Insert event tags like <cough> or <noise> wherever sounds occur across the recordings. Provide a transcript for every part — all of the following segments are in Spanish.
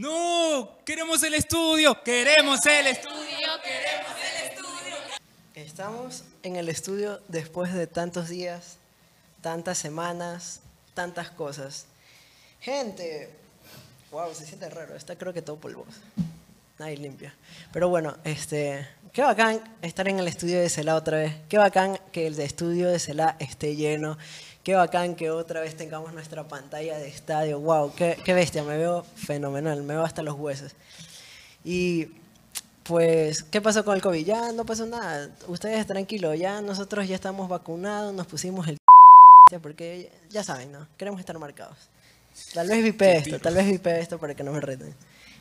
No, queremos el estudio, queremos el estudio, queremos el estudio. Estamos en el estudio después de tantos días, tantas semanas, tantas cosas. Gente, wow, se siente raro. Está creo que todo polvo. Nadie limpia. Pero bueno, este, qué bacán estar en el estudio de Cela otra vez. Qué bacán que el estudio de Cela esté lleno. Qué bacán que otra vez tengamos nuestra pantalla de estadio. Wow, qué, qué bestia. Me veo fenomenal. Me veo hasta los huesos. Y pues, ¿qué pasó con el COVID? Ya no pasó nada. Ustedes tranquilos. Ya nosotros ya estamos vacunados. Nos pusimos el <laughs> porque ya saben, ¿no? Queremos estar marcados. Tal vez vipe esto, tal vez vipe esto para que no me reten.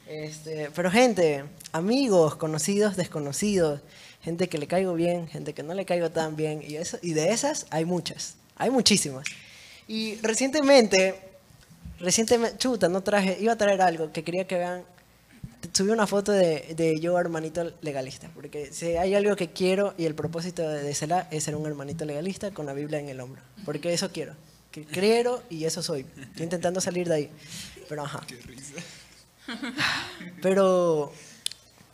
Este, pero gente, amigos, conocidos, desconocidos, gente que le caigo bien, gente que no le caigo tan bien, y, eso, y de esas hay muchas, hay muchísimas. Y recientemente, recientemente, chuta, no traje, iba a traer algo que quería que vean. Subí una foto de, de yo, hermanito legalista, porque si hay algo que quiero y el propósito de, Cela es ser un hermanito legalista con la Biblia en el hombro, porque eso quiero, que quiero y eso soy. Estoy intentando salir de ahí, pero ajá. Qué risa. <laughs> Pero,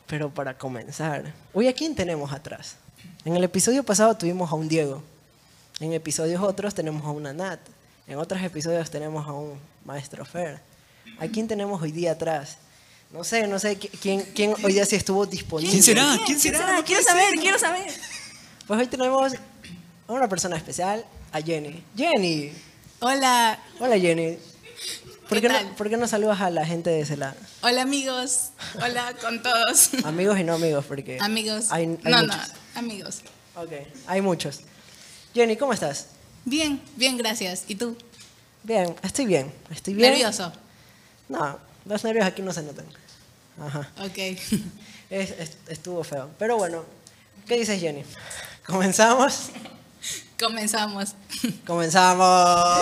pero para comenzar, hoy a quién tenemos atrás. En el episodio pasado tuvimos a un Diego. En episodios otros tenemos a una Nat. En otros episodios tenemos a un maestro Fer. ¿A quién tenemos hoy día atrás? No sé, no sé qui- quién, quién hoy día sí estuvo disponible. ¿Quién será? ¿Quién será? No Quiero puede saber, ser. quiero saber. Pues hoy tenemos a una persona especial, a Jenny. Jenny, Hola, hola Jenny. ¿Por ¿Qué qué, tal? no, ¿Por qué no saludas a la gente de ese lado? hola amigos, hola con todos. Amigos y no amigos, porque... Amigos. Hay, hay no, muchos. no, amigos. Ok, hay muchos. Jenny, ¿cómo estás? Bien, bien, gracias. ¿Y tú? Bien, estoy bien. Estoy bien. Nervioso. No, los nervios aquí no se notan. Ajá. Ok. <laughs> Es- es- estuvo feo. Pero bueno, ¿qué dices, Jenny? ¿Comenzamos? <laughs> Comenzamos. <laughs> ¡Comenzamos!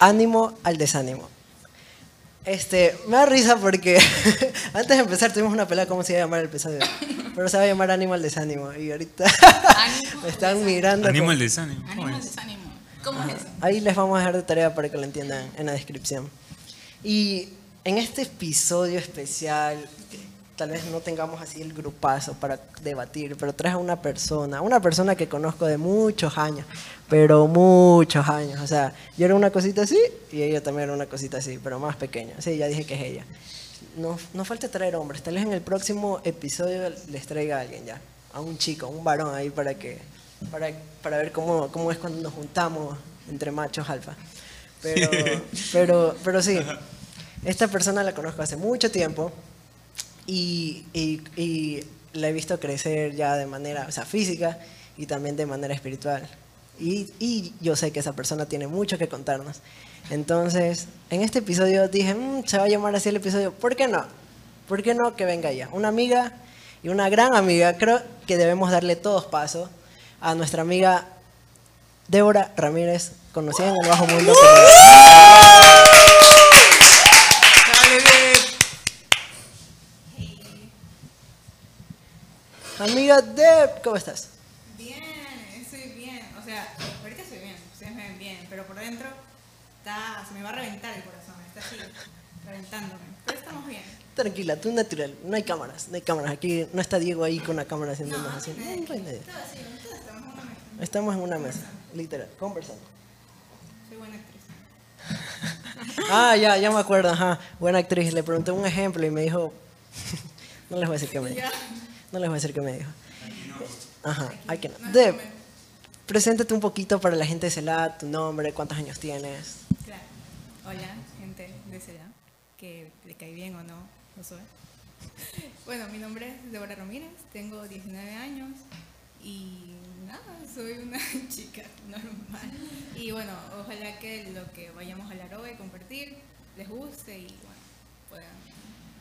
Ánimo al desánimo. Este, me da risa porque <laughs> antes de empezar tuvimos una pelea cómo se iba a llamar el episodio. Pero se va a llamar Ánimo al desánimo. Y ahorita <laughs> me están mirando. Animo como- desánimo. ¿cómo Ánimo, es? desánimo. ¿Cómo es eso? Ahí les vamos a dejar de tarea para que lo entiendan en la descripción. Y en este episodio especial, tal vez no tengamos así el grupazo para debatir, pero traje a una persona, una persona que conozco de muchos años, pero muchos años. O sea, yo era una cosita así y ella también era una cosita así, pero más pequeña. Sí, ya dije que es ella. No, no falta traer hombres, tal vez en el próximo episodio les traiga a alguien ya, a un chico, un varón ahí para que para, para ver cómo, cómo es cuando nos juntamos entre machos alfa. Pero, pero, pero sí, esta persona la conozco hace mucho tiempo y, y, y la he visto crecer ya de manera o sea, física y también de manera espiritual. Y, y yo sé que esa persona tiene mucho que contarnos. Entonces, en este episodio dije, "Mm, se va a llamar así el episodio, ¿por qué no? ¿Por qué no que venga ella? Una amiga y una gran amiga, creo que debemos darle todos paso a nuestra amiga Débora Ramírez, conocida en el bajo mundo como... Amiga Deb, ¿cómo estás? Bien, sea, ahorita estoy bien, ustedes me ven bien, pero por dentro está, se me va a reventar el corazón, está así, reventándome. Pero estamos bien. Tranquila, tú natural, no hay cámaras, no hay cámaras. Aquí no está Diego ahí con una cámara haciéndonos así. No, no hay nadie. Todo así, estamos en una mesa. Estamos en una mesa, literal, conversando. Soy buena actriz. <laughs> Ah, ya, ya me acuerdo, ajá. Buena actriz. Le pregunté un ejemplo y me dijo. <laughs> no les voy a decir qué me <laughs> dijo. No les voy a decir qué me dijo. Ajá, hay que no. Deb, preséntate un poquito para la gente de Celá, tu nombre, cuántos años tienes. Claro. Hola, gente de edad, que le cae bien o no, no sé. <laughs> Bueno, mi nombre es Débora Ramírez, tengo 19 años y nada, soy una <laughs> chica normal. Y bueno, ojalá que lo que vayamos a hablar hoy, compartir, les guste y bueno, puedan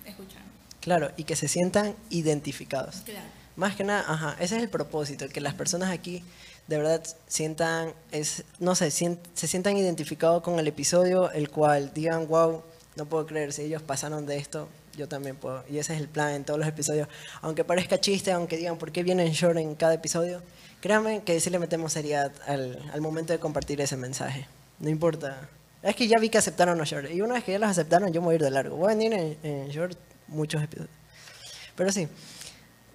escucharme. Claro, y que se sientan identificados. Claro. Más que nada, ajá, ese es el propósito, que las personas aquí de verdad sientan, es, no sé, se sientan identificados con el episodio, el cual digan, wow, no puedo creer, si ellos pasaron de esto, yo también puedo. Y ese es el plan en todos los episodios. Aunque parezca chiste, aunque digan por qué vienen short en cada episodio, créanme que sí le metemos seriedad al, momento de compartir ese mensaje. No importa. Es que ya vi que aceptaron los short. Y una vez que ya los aceptaron, yo me voy a ir de largo. Voy a venir en, en short muchos episodios. Pero sí.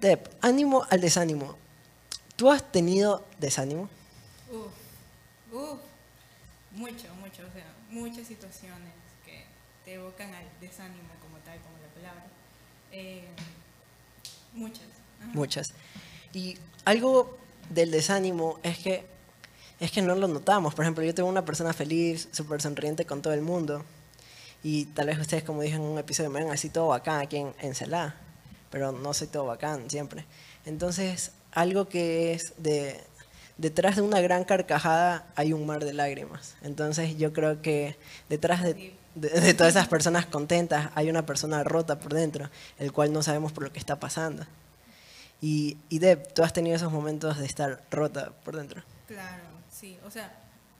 Deb, ánimo al desánimo. ¿Tú has tenido desánimo? Uf, uf, mucho, mucho, o sea, muchas situaciones que te evocan al desánimo como tal, como la palabra. Eh, muchas. ajá. Muchas. Y algo del desánimo es que es que no lo notamos. Por ejemplo, yo tengo una persona feliz, súper sonriente con todo el mundo. Y tal vez ustedes, como dije en un episodio, me ven así todo bacán aquí en, en Celá. Pero no soy todo bacán siempre. Entonces, algo que es de... Detrás de una gran carcajada hay un mar de lágrimas. Entonces yo creo que detrás de, todas esas personas contentas hay una persona rota por dentro, el cual no sabemos por lo que está pasando. Y, y Deb, tú has tenido esos momentos de estar rota por dentro. Claro, sí. O sea,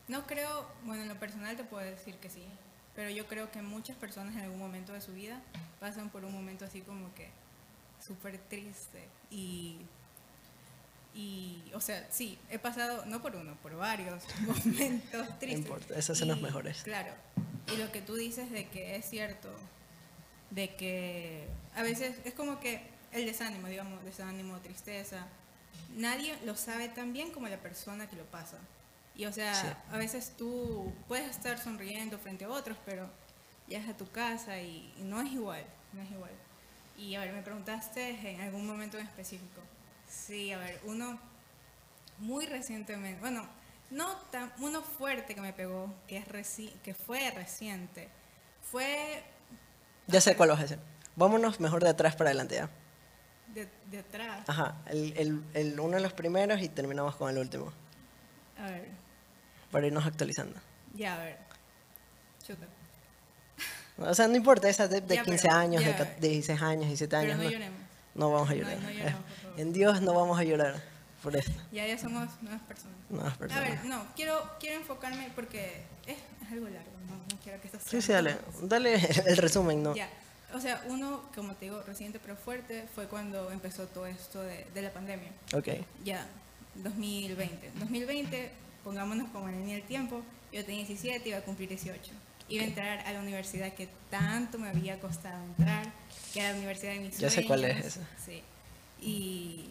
no creo, bueno, en lo personal te puedo decir que sí, pero yo creo que muchas personas en algún momento de su vida pasan por un momento así como que súper triste y, y, o sea, sí, he pasado, no por uno, por varios <laughs> momentos tristes. importa, esos son los Y, mejores. Claro, y lo que tú dices de que es cierto, de que a veces es como que el desánimo, digamos, desánimo, tristeza, nadie lo sabe tan bien como la persona que lo pasa. Y o sea, Sí. a veces tú puedes estar sonriendo frente a otros, pero llegas a tu casa y, y no es igual, no es igual. Y a ver, me preguntaste en algún momento en específico. Sí, a ver, uno muy recientemente, bueno, no tan, uno fuerte que me pegó, que, es reci- que fue reciente, fue Ya sé cuál vas a hacer. Vámonos mejor de atrás para adelante ya. de, de atrás. Ajá, el, el, el uno de los primeros y terminamos con el último, A ver, para irnos actualizando. ya, a ver. Chuta. <laughs> O sea, no importa, esa de Ya, 15 pero- años, de ya. ca- de 16 años, 17 Pero años. no no, lloremos. no vamos a llorar. no <laughs> lloremos. En Dios no vamos a llorar por esto. Ya, ya somos nuevas personas. Nuevas A personas. ver, no, quiero, quiero enfocarme porque es, es algo largo, no, no quiero que esto Sí, sea sí, dale. Dale <laughs> el resumen, ¿no? Ya, o sea, uno, como te digo, reciente pero fuerte, fue cuando empezó todo esto de, de la pandemia. Ok. Ya, 2020. 2020, pongámonos como en el tiempo, yo tenía 17, iba a cumplir 18. Iba a entrar a la universidad que tanto me había costado entrar, que era la universidad de mis Ya sé cuál es esa. Sí. Y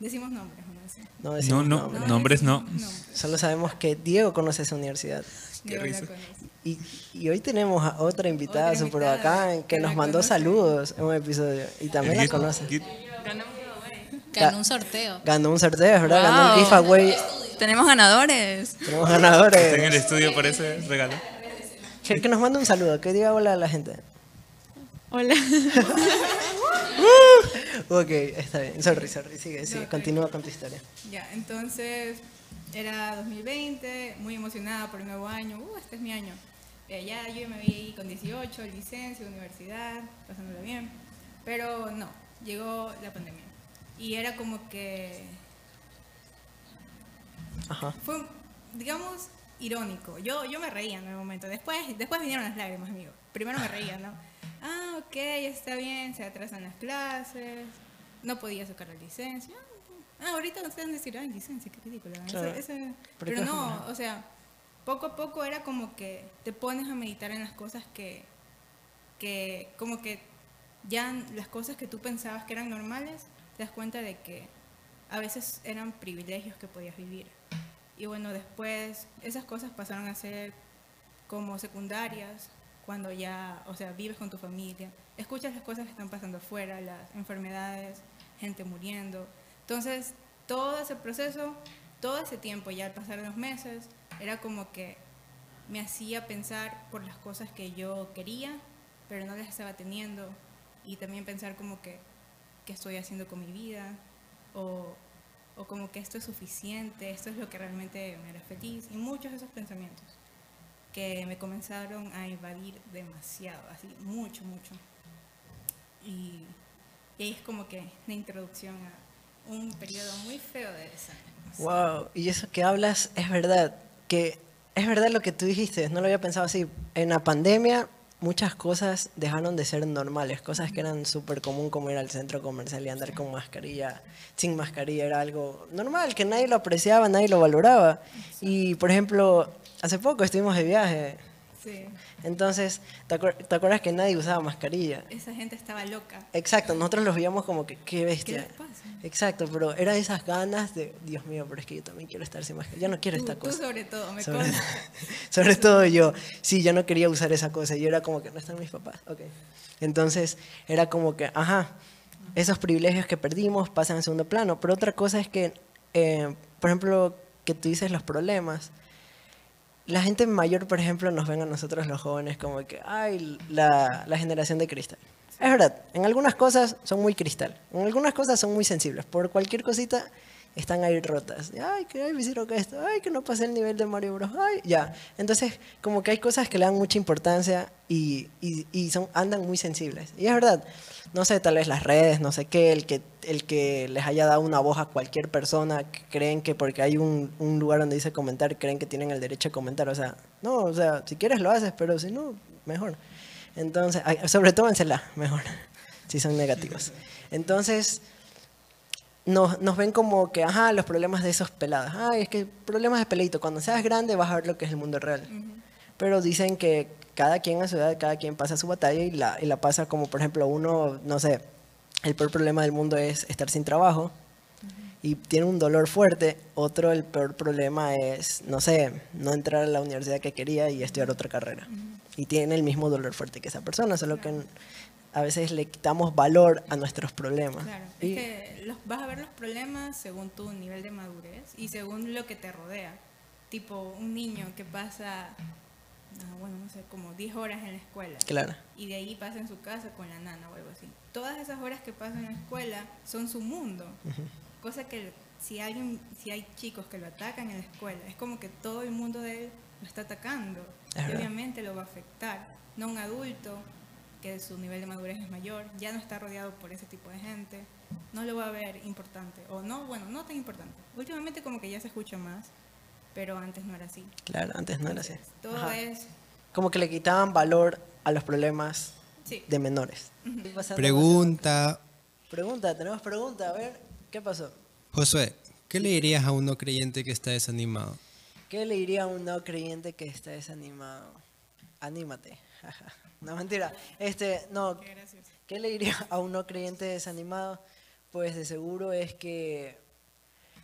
decimos nombres, ¿o no sé. No, No, decimos no, nombres. nombres no. Nombres. Solo sabemos que Diego conoce esa universidad. Qué risa. Y, y hoy tenemos a otra invitada súper bacán que que nos mandó conoce. saludos en un episodio. Y también la conoce. Ganó un sorteo. Ganó un sorteo, ¿verdad? Ganó un giveaway. Tenemos ganadores. Tenemos Está en el ganadores. estudio por ese regalo. Que, que nos mande un saludo, que diga hola a la gente. Hola. <laughs> <laughs> Ok, está bien. Sorry, sorry. Sigue, sigue. Ok. Continúa con tu historia. Ya, entonces era 2020, muy emocionada por el nuevo año. Uh, este es mi año. Eh, ya yo me vi con 18, licencia, universidad, pasándolo bien. Pero no, llegó la pandemia. Y era como que Ajá. fue, digamos, irónico. Yo, yo me reía en el momento. Después, después vinieron las lágrimas, amigo. Primero me reía, ¿no? Ah, ok, está bien, se atrasan las clases, no podía sacar la licencia. Ah, ahorita ustedes van a decir, ay, licencia, qué ridículo. ¿no? Claro. Pero no, o sea, poco a poco era como que te pones a meditar en las cosas que, que como que ya las cosas que tú pensabas que eran normales, te das cuenta de que a veces eran privilegios que podías vivir. Y bueno, después esas cosas pasaron a ser como secundarias, cuando ya, o sea, vives con tu familia, escuchas las cosas que están pasando afuera, las enfermedades, gente muriendo. Entonces, todo ese proceso, todo ese tiempo, ya al pasar los meses, era como que me hacía pensar por las cosas que yo quería, pero no las estaba teniendo, y también pensar como que, ¿qué estoy haciendo con mi vida? O, o como que esto es suficiente, esto es lo que realmente me hará feliz, y muchos de esos pensamientos que me comenzaron a invadir demasiado, así, mucho, mucho. Y, y ahí es como que la introducción a un periodo muy feo de desánimo. Wow, y eso que hablas es verdad, que es verdad lo que tú dijiste, no lo había pensado así. En la pandemia muchas cosas dejaron de ser normales. Cosas que eran súper común como ir al centro comercial y andar con mascarilla, sin mascarilla, era algo normal, que nadie lo apreciaba, nadie lo valoraba. Y, por ejemplo, hace poco estuvimos de viaje. Sí. Entonces, ¿te, acuer- te acuerdas que nadie usaba mascarilla? Esa gente estaba loca. Exacto, nosotros los veíamos como que, qué bestia. les pasa? Exacto, pero era esas ganas de, Dios mío, pero es que yo también quiero estar sin mascarilla. Yo no quiero Tú, esta tú cosa. sobre todo, me Sobre, <laughs> sobre todo yo. Sí, yo no quería usar esa cosa. Yo era como que no están mis papás. Ok. Entonces, era como que, ajá, esos privilegios que perdimos pasan en segundo plano. Pero otra cosa es que, eh, por ejemplo, que tú dices los problemas. La gente mayor, por ejemplo, nos ven a nosotros los jóvenes como que, ay, la, la generación de cristal. Es verdad, en algunas cosas son muy cristal, en algunas cosas son muy sensibles. Por cualquier cosita están ahí rotas. Ay, que ay, me hicieron esto, ay, que no pasé el nivel de Mario Bros. Ay, ya. Entonces, como que hay cosas que le dan mucha importancia y, y, y son, andan muy sensibles. Y es verdad, no sé, tal vez las redes, no sé qué, el que, el que les haya dado una voz a cualquier persona, que creen que porque hay un, un lugar donde dice comentar, creen que tienen el derecho a comentar. O sea, no, o sea, si quieres lo haces, pero si no, mejor. Entonces, sobre todo en mejor, <laughs> si son negativos. Entonces, nos, nos ven como que, ajá, los problemas de esos pelados. Ay, es que problemas de peleito. Cuando seas grande vas a ver lo que es el mundo real. Pero dicen que cada quien a su edad, cada quien pasa su batalla y la, y la pasa como, por ejemplo, uno, no sé, el peor problema del mundo es estar sin trabajo y tiene un dolor fuerte. Otro, el peor problema es, no sé, no entrar a la universidad que quería y estudiar otra carrera. Y tiene el mismo dolor fuerte que esa persona, solo que a veces le quitamos valor a nuestros problemas. Claro, Y- es que los, vas a ver los problemas según tu nivel de madurez y según lo que te rodea. Tipo, un niño que pasa, ah, bueno, no sé, como 10 horas en la escuela. Claro. Y de ahí pasa en su casa con la nana o algo así. Todas esas horas que pasa en la escuela son su mundo. Cosa que si alguien, si hay chicos que lo atacan en la escuela, es como que todo el mundo de él lo está atacando. Es y verdad. obviamente lo va a afectar. No un adulto que su nivel de madurez es mayor, ya no está rodeado por ese tipo de gente, no lo va a ver importante. O no, bueno, no tan importante. Últimamente como que ya se escucha más, pero antes no era así. Claro, antes no era así. Todo Ajá. es... Como que le quitaban valor a los problemas Sí. de menores. Pregunta, Pregunta, tenemos pregunta, a ver, ¿qué pasó? Josué, ¿qué le dirías a un no creyente que está desanimado? ¿Qué le diría a un no creyente que está desanimado? Anímate. <laughs> no, mentira. Este, no, ¿qué le diría a un no creyente desanimado? Pues de seguro es que,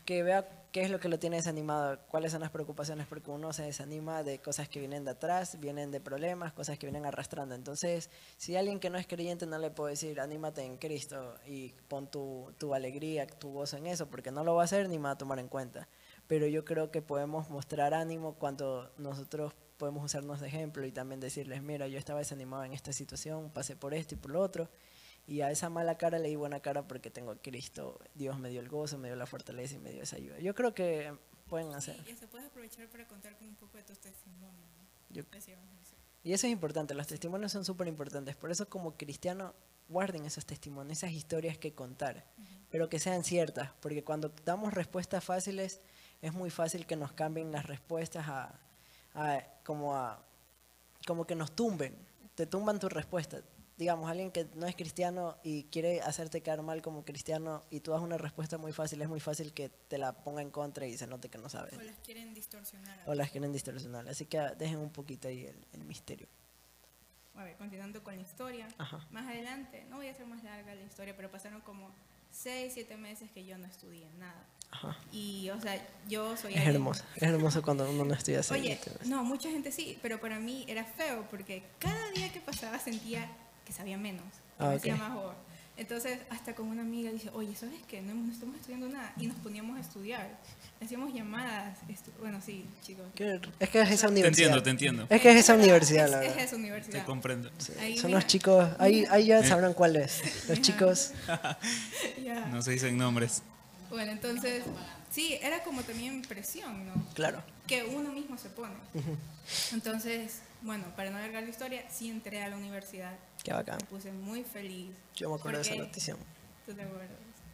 que vea qué es lo que lo tiene desanimado, cuáles son las preocupaciones, porque uno se desanima de cosas que vienen de atrás, vienen de problemas, cosas que vienen arrastrando. Entonces, si alguien que no es creyente no le puedo decir, anímate en Cristo y pon tu, tu alegría, tu gozo en eso, porque no lo va a hacer ni me va a tomar en cuenta. Pero yo creo que podemos mostrar ánimo cuando nosotros podemos usarnos de ejemplo y también decirles, mira, yo estaba desanimado en esta situación, pasé por esto y por lo otro, y a esa mala cara le di buena cara porque tengo a Cristo, Dios me dio el gozo, me dio la fortaleza y me dio esa ayuda. Yo creo que pueden hacer. Y se puede aprovechar para contar con un poco de tus testimonios. ¿no? Yo-. Y eso es importante, los testimonios son súper importantes. Por eso como cristiano, guarden esos testimonios, esas historias que contar, pero que sean ciertas, porque cuando damos respuestas fáciles, es muy fácil que nos cambien las respuestas a, a- como a como que nos tumben, te tumban tu respuesta. Digamos, alguien que no es cristiano y quiere hacerte quedar mal como cristiano y tú das una respuesta muy fácil, es muy fácil que te la ponga en contra y se note que no sabes. O las quieren distorsionar. O las quieren distorsionar. Así que dejen un poquito ahí el, el misterio. A ver, continuando con la historia. Ajá. Más adelante, no voy a hacer más larga la historia, pero pasaron como 6, 7 meses que yo no estudié nada. Ajá. Y, o sea, yo soy Es hermoso, es hermoso cuando uno no estudia así. Oye, no, mucha gente sí, pero para mí era feo porque cada día que pasaba sentía que sabía menos, que Ah, me ok. hacía más boba. Entonces, hasta con una amiga dice, oye, ¿sabes qué? No, no estamos estudiando nada. Y nos poníamos a estudiar. Hacíamos llamadas. estu- bueno, sí, chicos. Que- Es que es esa Te universidad. entiendo, te entiendo. Es que es esa universidad, Es, la es verdad. esa universidad. Te comprendo. Ahí, Son mira, los chicos, ahí, ahí ya sabrán cuál es. Los chicos, <laughs> ya. No se dicen nombres. Bueno, entonces, sí, era como también presión, ¿no? claro. que uno mismo se pone. Entonces, bueno, para no alargar la historia, sí entré a la universidad. Qué bacán. Me puse muy feliz. Yo me acuerdo de esa noticia. ¿Tú te acuerdas?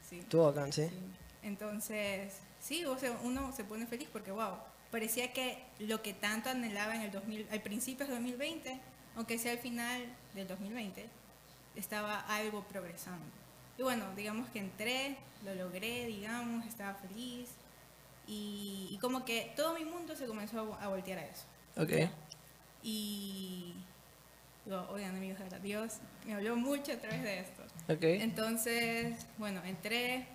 Sí. Estuvo bacán, ¿sí? Sí. Entonces, sí, o sea, uno se pone feliz porque, wow, parecía que lo que tanto anhelaba en el 2000, al principio del 2020, aunque sea al final del 2020, estaba algo progresando. Y bueno, digamos que entré, lo logré, digamos, estaba feliz. Y, y como que todo mi mundo se comenzó a, a voltear a eso. Ok. Y, digo, oigan amigos, de Dios me habló mucho a través de esto. Ok. Entonces, bueno, entré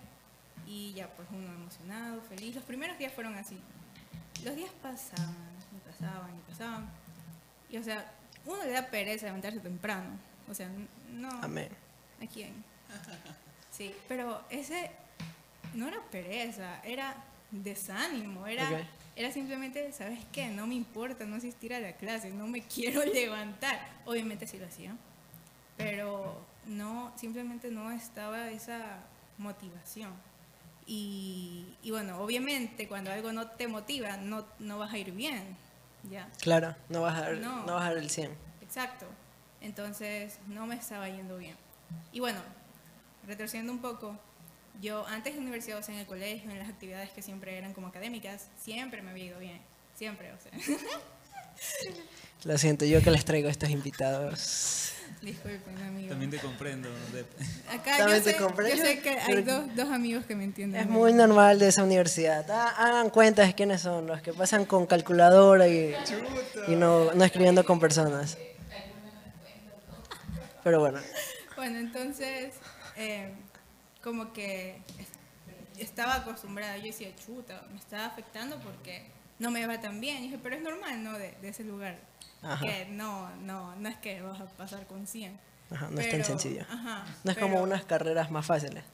y ya pues uno emocionado, feliz. Los primeros días fueron así. Los días pasaban, y pasaban, y pasaban. Y o sea, uno le da pereza levantarse temprano. O sea, no. Amén. ¿A quién? Sí, pero ese no era pereza, era desánimo, era, Ok. Era simplemente, ¿sabes qué? No me importa no asistir a la clase, no me <laughs> quiero levantar. Obviamente sí lo hacía, pero no, simplemente no estaba esa motivación. Y, y bueno, obviamente cuando algo no te motiva, no, no vas a ir bien, ¿ya? Claro, no vas a dar, No. no vas a dar el 100. Exacto. Entonces no me estaba yendo bien. Y bueno, retrocediendo un poco, yo antes de la universidad, o sea, en el colegio, en las actividades que siempre eran como académicas, siempre me había ido bien. Siempre, o sea. <laughs> Lo siento, yo que les traigo a estos invitados. Disculpen, amigos. También te comprendo. Acá También yo te sé, comprendo, yo sé que hay dos, dos amigos que me entienden. Es muy normal de esa universidad. Ha- Hagan cuentas de quiénes son, los que pasan con calculadora y, y no, no escribiendo con personas. Pero bueno, Bueno, entonces, eh, como que es- estaba acostumbrada. Yo decía, chuta, me estaba afectando porque no me va tan bien. Y dije, pero es normal, ¿no? De, de ese lugar. Ajá. Que no, no, no es que vas a pasar con 100. ajá, no es tan Pero- sencillo. Ajá, No es pero- como unas carreras más fáciles.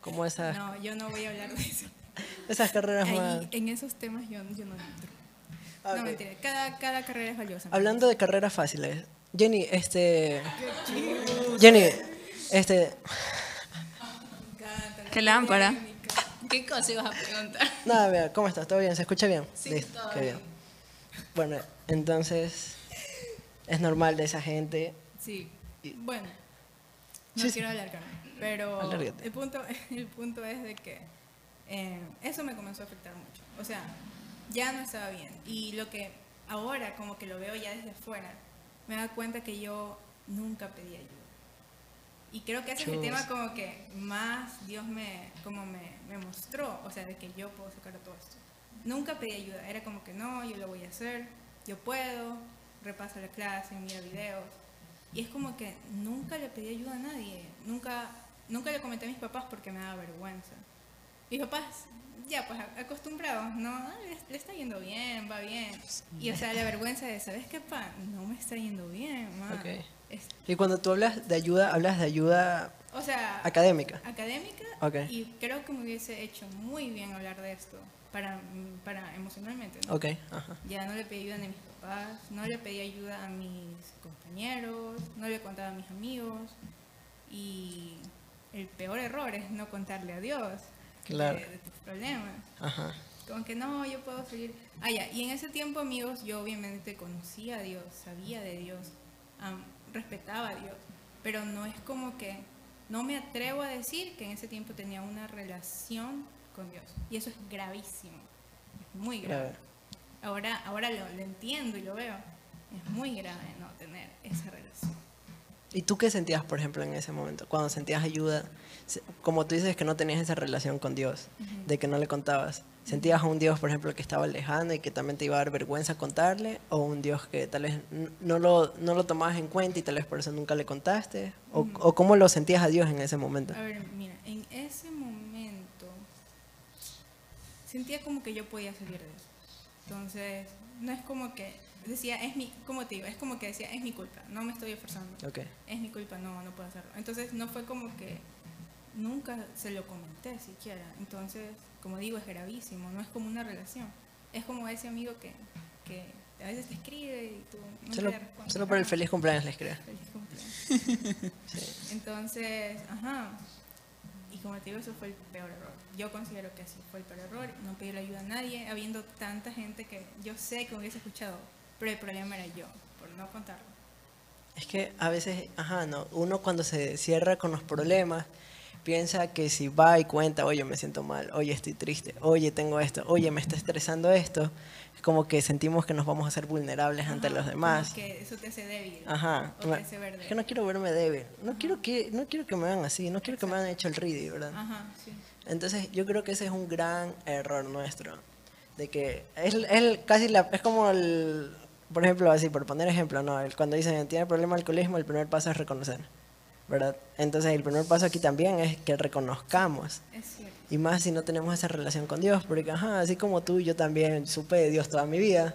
Como esas, No, yo no voy a hablar de eso. <laughs> esas carreras Ahí, más... en esos temas yo, yo no entro. Ah, ok. No, mentira. Cada, cada carrera es valiosa. Hablando de carreras fáciles, Jenny, este... Jenny, este... ¿Qué lámpara? ¿Qué cosa ibas a preguntar? Nada, vea, ¿cómo estás? ¿Todo bien? ¿Se escucha bien? Sí, Listo, todo qué bien. Bueno, entonces es normal de esa gente. Sí. Bueno, no Sí, sí. quiero alargarme, pero Alárgate. el punto, <laughs> el punto es de que eh, eso me comenzó a afectar mucho. O sea, ya no estaba bien. Y lo que ahora como que lo veo ya desde fuera, me da cuenta que yo nunca pedí ayuda. Y creo que ese es el Chus. tema como que más Dios me, como me, me mostró, o sea, de que yo puedo sacar todo esto. Nunca pedí ayuda, era como que no, yo lo voy a hacer, yo puedo, repaso la clase, mira videos. Y es como que nunca le pedí ayuda a nadie, nunca, nunca le comenté a mis papás porque me daba vergüenza. Mis papás, ya pues acostumbrados, no, Ah, le, le está yendo bien, va bien. Y o sea, la vergüenza de, ¿sabes qué, pa? No me está yendo bien, ma. Ok. Es- Y cuando tú hablas de ayuda, hablas de ayuda o sea, académica. académica Ok. y creo que me hubiese hecho muy bien hablar de esto para, para emocionalmente. ¿no? Ok, ajá. Ya no le pedí ayuda a mis papás, no le pedí ayuda a mis compañeros, no le contaba a mis amigos y el peor error es no contarle a Dios Claro. de, de tus problemas. Ajá. Como que no, yo puedo seguir. Ah, ya. Y en ese tiempo, amigos, yo obviamente conocía a Dios, sabía de Dios, am, respetaba a Dios. Pero no es como que, no me atrevo a decir que en ese tiempo tenía una relación con Dios. Y eso es gravísimo. Es muy grave. Ahora, ahora lo, lo entiendo y lo veo. Es muy grave no tener esa relación. ¿Y tú qué sentías, por ejemplo, en ese momento? Cuando sentías ayuda, como tú dices que no tenías esa relación con Dios, de que no le contabas. ¿Sentías a un Dios, por ejemplo, que estaba lejano y que también te iba a dar vergüenza contarle? ¿O un Dios que tal vez no lo, no lo tomabas en cuenta y tal vez por eso nunca le contaste? ¿O, o cómo lo sentías a Dios en ese momento? A ver, mira, en ese momento sentía como que yo podía salir de eso. Entonces, no es como que decía, es mi, como te digo, es como que decía, es mi culpa, no me estoy esforzando. Ok. Es mi culpa, no, no puedo hacerlo. Entonces, no fue como que nunca se lo comenté siquiera. Entonces, como digo, es gravísimo, no es como una relación. Es como ese amigo que, que a veces te escribe y tú no Solo, le respondes. solo por el feliz cumpleaños les creo. Feliz cumpleaños. <laughs> Entonces, ajá. Y como te digo, eso fue el peor error. Yo considero que así fue el peor error. No pedirle ayuda a nadie, habiendo tanta gente que yo sé que hubiese escuchado, pero el problema era yo, por no contarlo. Es que a veces, ajá, no, uno cuando se cierra con los problemas, piensa que si va y cuenta, oye, me siento mal, oye, estoy triste, oye, tengo esto, oye, me está estresando esto, es como que sentimos que nos vamos a ser vulnerables ante Ajá, los como demás. Que eso te hace débil. Ajá. O te hace ver Es que no quiero verme débil. No quiero que, no quiero que me vean así. No quiero que me hayan hecho el ready, ¿verdad? Ajá, sí. Entonces yo creo que ese es un gran error nuestro. De que es, es casi la, es como el, por ejemplo, así, por poner ejemplo, ¿no? Cuando dicen tiene problema de alcoholismo, el primer paso es reconocer, ¿verdad? Entonces el primer paso aquí también es que reconozcamos. Es cierto. Y más si no tenemos esa relación con Dios, porque ajá, así como tú, yo también supe de Dios toda mi vida.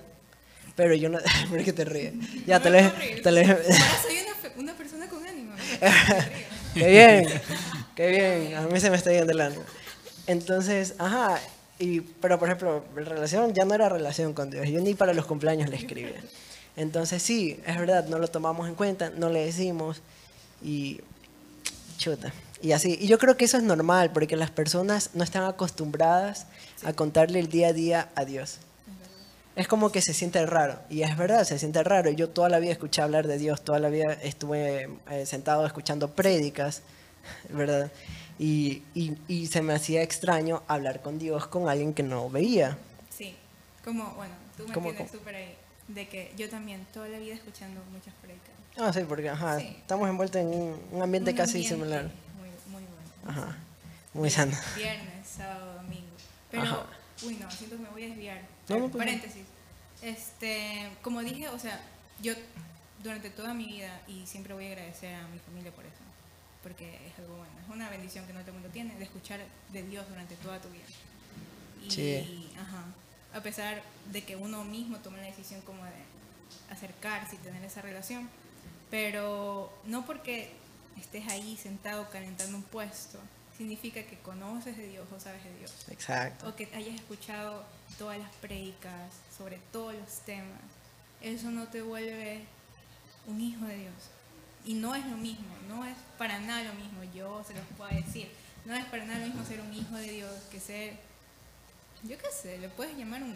Pero yo no, <laughs> ¿por qué te ríes? Ya No te le, te le- Ahora <laughs> soy una, una persona con ánimo. <laughs> Qué bien, qué bien. A mí se me está yendo el ánimo. Entonces, ajá. Y, pero por ejemplo, la relación ya no era relación con Dios. Yo ni para los cumpleaños le escribía. Entonces sí, es verdad, no lo tomamos en cuenta, no le decimos y chuta. Y así, y yo creo que eso es normal porque las personas no están acostumbradas a contarle el día a día a Dios. Es como que se siente raro, y es verdad, se siente raro. Yo toda la vida escuché hablar de Dios, toda la vida estuve eh, sentado escuchando prédicas, <laughs> ¿verdad? Y, y, y se me hacía extraño hablar con Dios con alguien que no veía. Sí, como, bueno, tú me ¿Cómo, entiendes súper ahí. De que yo también, toda la vida escuchando muchas predicas. Ah, sí, porque ajá, Sí. estamos envueltos en un, un ambiente Un casi ambiente similar. Muy, muy bueno. Ajá, muy sano. Viernes, sábado, domingo. Pero, Ajá. uy, no, siento que me voy a desviar. No, no, pues, Paréntesis. Este, como dije, o sea, yo durante toda mi vida, y siempre voy a agradecer a mi familia por eso, porque es algo bueno, es una bendición que no todo el mundo tiene, de escuchar de Dios durante toda tu vida. Y, Sí. ajá, a pesar de que uno mismo tome la decisión como de acercarse y tener esa relación, pero no porque estés ahí sentado calentando un puesto, significa que conoces de Dios o sabes de Dios Exacto. o que hayas escuchado todas las predicas sobre todos los temas, eso no te vuelve un hijo de Dios. Y no es lo mismo, no es para nada lo mismo, yo se los puedo decir, no es para nada lo mismo ser un hijo de Dios que ser, yo qué sé, le puedes llamar un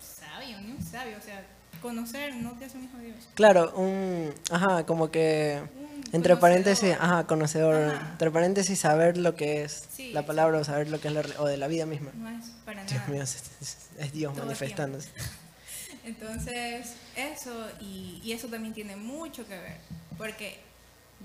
sabio, ni un sabio, o sea, conocer no te hace un hijo de Dios. Claro, un, ajá, como que Un entre conocedor. paréntesis, ajá, conocedor, Ajá. entre paréntesis saber lo que es Sí, la palabra o saber lo que es la o de la vida misma. No es para nada. Dios mío, es, es- es Dios Todo manifestándose. <laughs> Entonces, eso, y, y eso también tiene mucho que ver, porque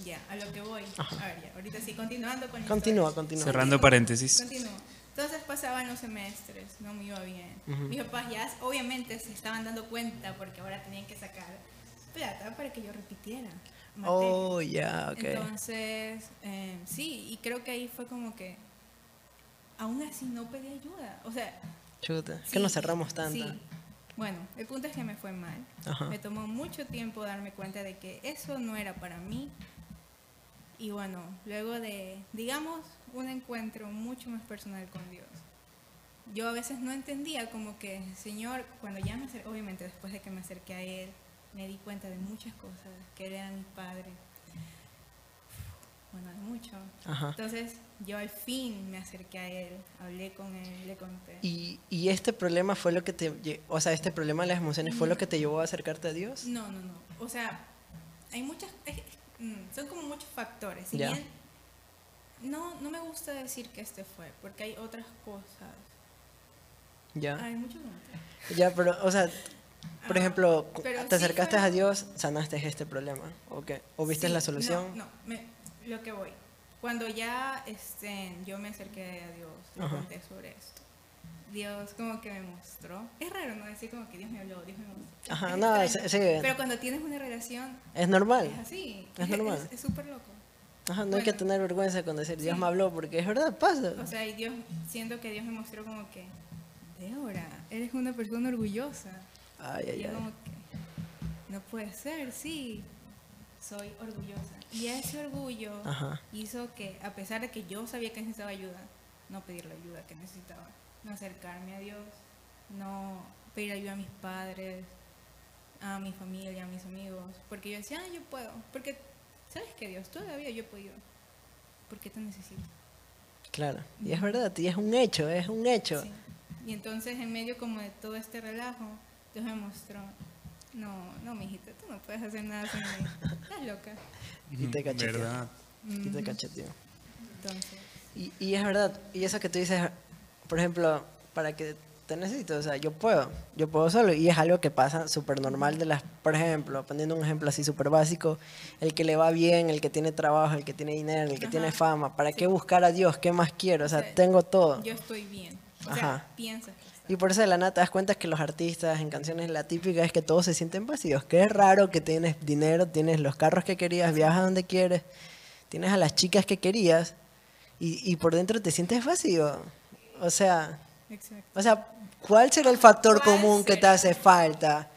ya, a lo que voy, a ver, ya, ahorita sí, continuando con Continúa, continúa. Cerrando Continúo, paréntesis. Continúo. Entonces pasaban los semestres, no me iba bien. Ujú. Mis papás ya obviamente se estaban dando cuenta porque ahora tenían que sacar plata para que yo repitiera. materias. Oh, ya, ok. Entonces, eh, sí, y creo que ahí fue como que aún así no pedí ayuda. O sea, Chuta, es que Sí, nos cerramos tanto. sí. Bueno, el punto es que me fue mal. Ajá. Me tomó mucho tiempo darme cuenta de que eso no era para mí. Y bueno, luego de, digamos, un encuentro mucho más personal con Dios. Yo a veces no entendía como que, Señor, cuando ya me acerqué, obviamente después de que me acerqué a Él, me di cuenta de muchas cosas, que Él era mi Padre. Bueno, de mucho. Ajá. Entonces, yo al fin me acerqué a Él, hablé con Él, le conté. Y, y este problema fue lo que te, o sea, este problema de las emociones fue lo que te llevó a acercarte a Dios. No, no, no. O sea, hay muchas, es- mm, son como muchos factores. Si Ya. bien, no, no me gusta decir que este fue, porque hay otras cosas. Ya. Hay muchos. Ya, pero, o sea, por Ah, ejemplo, pero te sí acercaste fueron- a Dios, sanaste este problema, ¿o qué? ¿O viste Sí, la solución? No, no, me- lo que voy. Cuando ya este, yo me acerqué a Dios, le Ajá. conté sobre esto. Dios como que me mostró. Es raro, ¿no? Decir como que Dios me habló, Dios me mostró. Ajá, Es no, sí, sí. Pero cuando tienes una relación, Es normal. es así. Es normal. Es súper loco. Ajá, no hay que Bueno. tener vergüenza con decir Dios Sí. me habló, porque es verdad, pasa. O sea, y Dios, siento que Dios me mostró como que, Débora, eres una persona orgullosa. Ay, Y ay, yo ay. como que, no puede ser, sí, soy orgullosa. Y ese orgullo Ajá. hizo que, a pesar de que yo sabía que necesitaba ayuda, no pedir la ayuda que necesitaba, no acercarme a Dios, no pedir ayuda a mis padres, a mi familia, a mis amigos, porque yo decía, ah, yo puedo, porque, ¿sabes qué Dios? Todavía yo he podido. ¿Por qué te necesito? Claro. Y es verdad, y es un hecho, es un hecho. Sí. Y entonces en medio como de todo este relajo, Dios me mostró, no, no, mijita, tú no puedes hacer nada sin mí. Estás loca. Y te cacheteó. ¿Verdad? Y te cacheteó. Entonces, Y, y es verdad, y eso que tú dices, por ejemplo, para que te necesito, o sea, yo puedo, yo puedo solo, y es algo que pasa súper normal de las, por ejemplo, poniendo un ejemplo así súper básico, el que le va bien, el que tiene trabajo, el que tiene dinero, el que tiene fama, ¿para Sí. qué buscar a Dios? ¿Qué más quiero? O sea, tengo todo. yo estoy bien. O Ajá. sea, piensas que Y por eso de la nada te das cuenta que los artistas en canciones la típica es que todos se sienten vacíos, que es raro que tienes dinero, tienes los carros que querías, viajas donde quieres, tienes a las chicas que querías y, y por dentro te sientes vacío. O sea, Exacto. o sea, ¿cuál será el factor ¿Cuál común que te hace falta?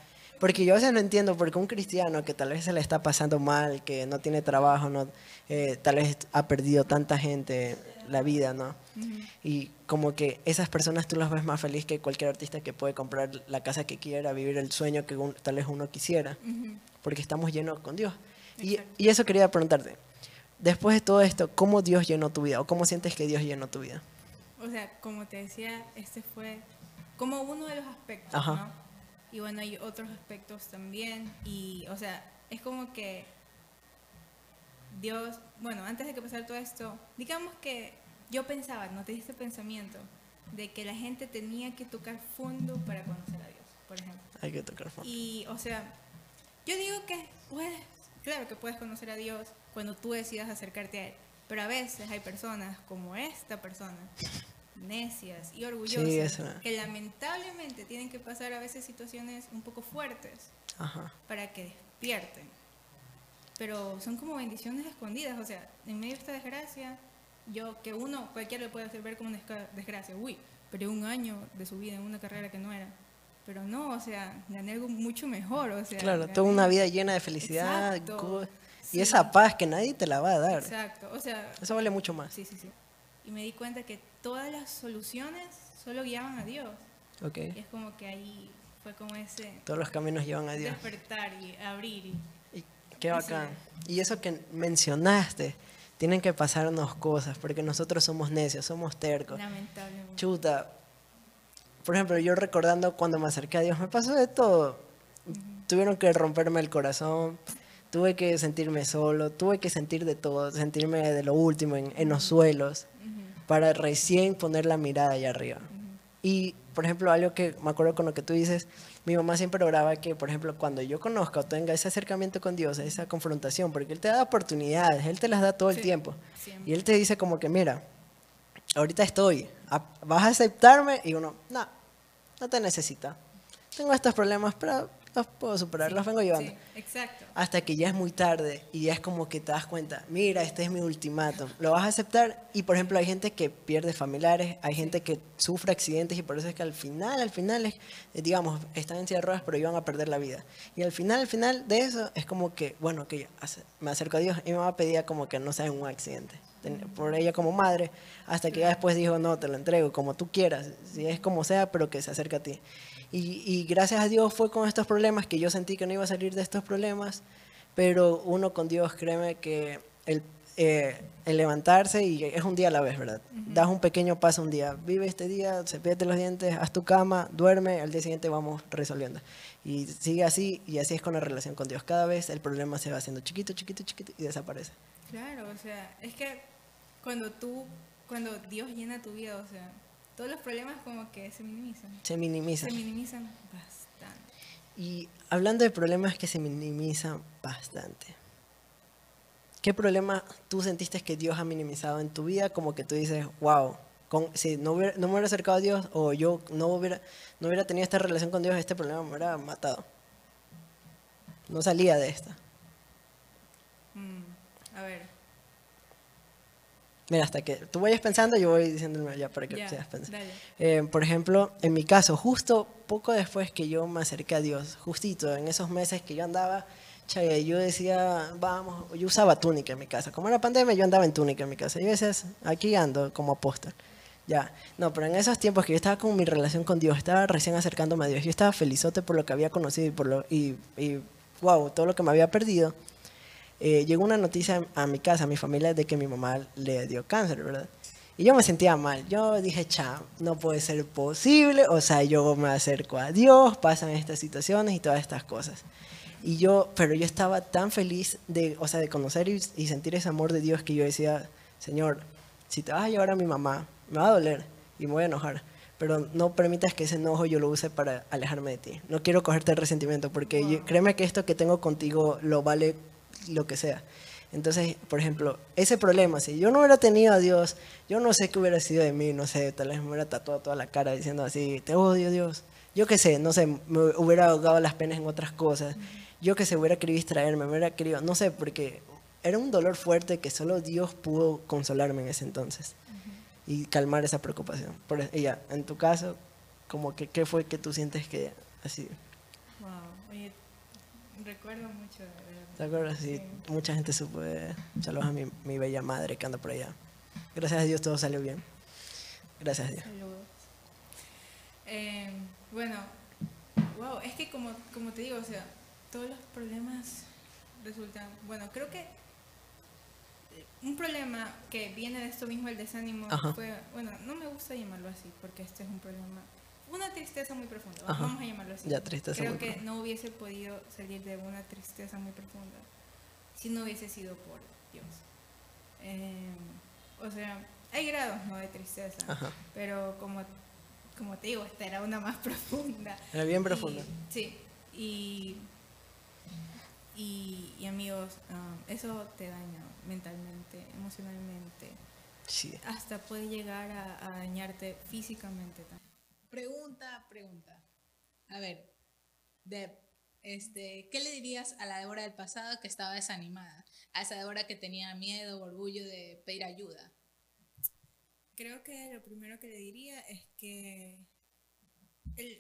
Porque yo a veces no entiendo porque un cristiano que tal vez se le está pasando mal, que no tiene trabajo, no, eh, tal vez ha perdido tanta gente la vida, ¿no? Y como que esas personas tú las ves más feliz que cualquier artista que puede comprar la casa que quiera, vivir el sueño que un- tal vez uno quisiera, Ujú. porque estamos llenos con Dios. Y, y eso quería preguntarte. Después de todo esto, ¿cómo Dios llenó tu vida? ¿O cómo sientes que Dios llenó tu vida? O sea, como te decía, este fue como uno de los aspectos, Ajá. ¿no? Y bueno, hay otros aspectos también. Y, o sea, es como que Dios, bueno, antes de que pasara todo esto, digamos que yo pensaba, no te diste pensamiento, de que la gente tenía que tocar fondo para conocer a Dios, por ejemplo. Hay que tocar fondo. Y, o sea, yo digo que puedes, claro que puedes conocer a Dios cuando tú decidas acercarte a Él, pero a veces hay personas como esta persona, necias y orgullosas, Sí, que lamentablemente tienen que pasar a veces situaciones un poco fuertes Ajá. para que despierten. Pero son como bendiciones escondidas, o sea, en medio de esta desgracia, yo que uno, cualquiera lo puede hacer ver como una desgracia, uy, pero un año de su vida en una carrera que no era. Pero no, o sea, gané algo mucho mejor, o sea. Claro, gané- toda una vida llena de felicidad Exacto, y sí. esa paz que nadie te la va a dar. Exacto, o sea, Eso vale mucho más. sí, sí, sí. Y me di cuenta que todas las soluciones solo guiaban a Dios. Ok. Y es como que ahí fue como ese Todos los caminos llevan a Dios. despertar y abrir. Y, Y qué bacán. Y eso que mencionaste, tienen que pasarnos cosas, porque nosotros somos necios, somos tercos. lamentablemente. Chuta. Por ejemplo, yo recordando cuando me acerqué a Dios, me pasó de todo. Tuvieron que romperme el corazón, tuve que sentirme solo, tuve que sentir de todo, sentirme de lo último en, en los suelos, para recién poner la mirada allá arriba. Y, por ejemplo, algo que me acuerdo con lo que tú dices, mi mamá siempre oraba que, por ejemplo, cuando yo conozca o tenga ese acercamiento con Dios, esa confrontación, porque Él te da oportunidades, Él te las da todo el tiempo. siempre. Y Él te dice como que, mira, ahorita estoy, ¿vas a aceptarme? Y uno, no, no te necesita. Tengo estos problemas, pero los puedo superar, los vengo llevando. Sí, exacto. Hasta que ya es muy tarde y ya es como que te das cuenta, mira, este es mi ultimátum, lo vas a aceptar. Y por ejemplo, hay gente que pierde familiares, hay gente que sufre accidentes y por eso es que al final, al final, es, eh, digamos, están en silla de ruedas, pero iban a perder la vida. Y al final, al final de eso, es como que, bueno, que me acerco a Dios y mi mamá pedía como que no sea un accidente. Ten- Por ella como madre, hasta que ya después dijo, no, te lo entrego, como tú quieras, si es como sea, pero que se acerque a ti. Y, y gracias a Dios fue con estos problemas que yo sentí que no iba a salir de estos problemas, pero uno con Dios, créeme que el, eh, el levantarse y es un día a la vez, ¿verdad? Das un pequeño paso un día, vive este día, cepillate los dientes, haz tu cama, duerme, al día siguiente vamos resolviendo. Y sigue así, y así es con la relación con Dios. Cada vez el problema se va haciendo chiquito, chiquito, chiquito y desaparece. Claro, o sea, es que cuando tú, cuando Dios llena tu vida, o sea, todos los problemas como que se minimizan. Se minimiza. Se minimizan bastante. Y hablando de problemas que se minimizan bastante, ¿qué problema tú sentiste que Dios ha minimizado en tu vida? Como que tú dices, wow, con, si no, hubiera- no me hubiera acercado a Dios o yo no hubiera, no hubiera tenido esta relación con Dios, este problema me hubiera matado. No salía de esta. Mm, a ver, Mira, hasta que tú vayas pensando, yo voy diciéndome ya para que ya, sigas pensando. Eh, por ejemplo, en mi caso, justo poco después que yo me acerqué a Dios, justito en esos meses que yo andaba, chay, yo decía, vamos, yo usaba túnica en mi casa. Como era pandemia, yo andaba en túnica en mi casa. Yo decía, aquí ando como apóstol. Ya, no, pero en esos tiempos que yo estaba con mi relación con Dios, estaba recién acercándome a Dios, yo estaba felizote por lo que había conocido y por lo, y, y wow, todo lo que me había perdido. Eh, llegó una noticia a mi casa, a mi familia, de que mi mamá le dio cáncer, ¿verdad? Y yo me sentía mal. Yo dije, cha, no puede ser posible. O sea, yo me acerco a Dios, pasan estas situaciones y todas estas cosas. Y yo, pero yo estaba tan feliz de, o sea, de conocer y, y sentir ese amor de Dios que yo decía, Señor, si te vas a llevar a mi mamá, me va a doler y me voy a enojar. Pero no permitas que ese enojo yo lo use para alejarme de ti. No quiero cogerte el resentimiento, porque yo- créeme que esto que tengo contigo lo vale lo que sea. Entonces, por ejemplo, ese problema, si yo no hubiera tenido a Dios, yo no sé qué hubiera sido de mí, no sé, tal vez me hubiera tatuado toda la cara diciendo así, te odio Dios. Yo qué sé, no sé, me hubiera ahogado las penas en otras cosas. Yo que sé, hubiera querido distraerme, me hubiera querido, no sé, porque era un dolor fuerte que solo Dios pudo consolarme en ese entonces y calmar esa preocupación. Por, e- y ya, en tu caso, como que, ¿qué fue que tú sientes que así? Wow, recuerdo mucho de verdad. ¿Te acuerdas? Sí, mucha gente supo de... Saludos a mi, mi bella madre que anda por allá. Gracias a Dios todo salió bien. Gracias a Dios. Saludos. Eh, bueno, wow, es que como, como te digo, o sea, todos los problemas resultan, bueno, creo que un problema que viene de esto mismo, el desánimo, Ajá. fue, bueno, no me gusta llamarlo así, porque este es un problema, una tristeza muy profunda, Ajá. vamos a llamarlo así. Ya, tristeza Creo muy que profunda. no hubiese podido salir de una tristeza muy profunda si no hubiese sido por Dios. Eh, o sea, hay grados ¿no? de tristeza, Ajá. pero como, como te digo, esta era una más <laughs> profunda. Era bien Y- profunda. sí, y, y, y amigos, ah, eso te daña mentalmente, emocionalmente, Sí. hasta puede llegar a, a dañarte físicamente también. Pregunta, pregunta. A ver, Deb, este, ¿qué le dirías a la Débora del pasado que estaba desanimada? A esa Débora que tenía miedo, orgullo de pedir ayuda. Creo que lo primero que le diría es que,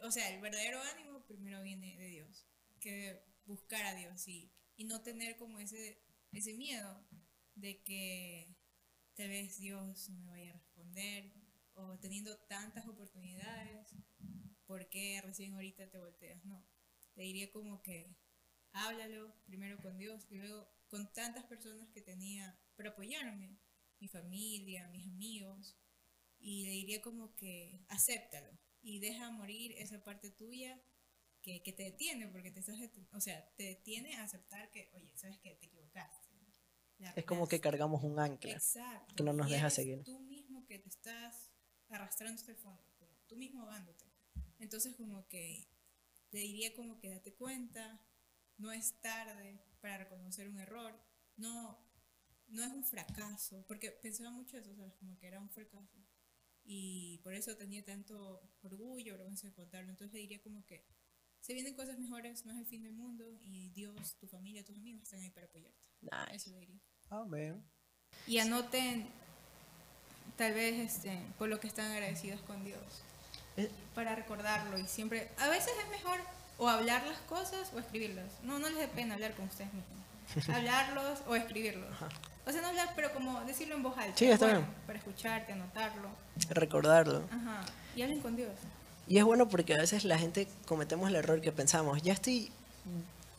o sea, el verdadero ánimo primero viene de Dios, que buscar a Dios y, y no tener como ese, ese miedo de que tal vez Dios no me vaya a responder o teniendo tantas oportunidades, ¿por qué recién ahorita te volteas? No, le diría como que háblalo primero con Dios y luego con tantas personas que tenía para apoyarme, mi familia, mis amigos, y le diría como que acéptalo y deja morir esa parte tuya que, que te detiene, porque te estás, o sea, te detiene a aceptar que, oye, sabes que te equivocaste. La Es como que cargamos un ancla. Exacto. que no nos y deja seguir. Tú mismo que te estás arrastrando hasta el fondo, como tú mismo ahogándote. Entonces como que te diría como que date cuenta, no es tarde para reconocer un error, no, no es un fracaso, porque pensaba mucho eso, ¿sabes? Como que era un fracaso. Y por eso tenía tanto orgullo, vergüenza de contarlo. Entonces le diría como que se vienen cosas mejores, no es el fin del mundo y Dios, tu familia, tus amigos están ahí para apoyarte. Nice. Eso le diría. Amén. Y anoten, tal vez, este, por lo que están agradecidos con Dios, Eh, para recordarlo y siempre, a veces es mejor o hablar las cosas o escribirlas. No, no les dé pena hablar con ustedes mismos. <laughs> Hablarlos o escribirlos. O sea, no hablar, pero como decirlo en voz alta. Sí, está Bueno, bien. Para escucharte, anotarlo. Recordarlo. Ajá. Y hablen con Dios. Y es bueno porque a veces la gente cometemos el error que pensamos, ya estoy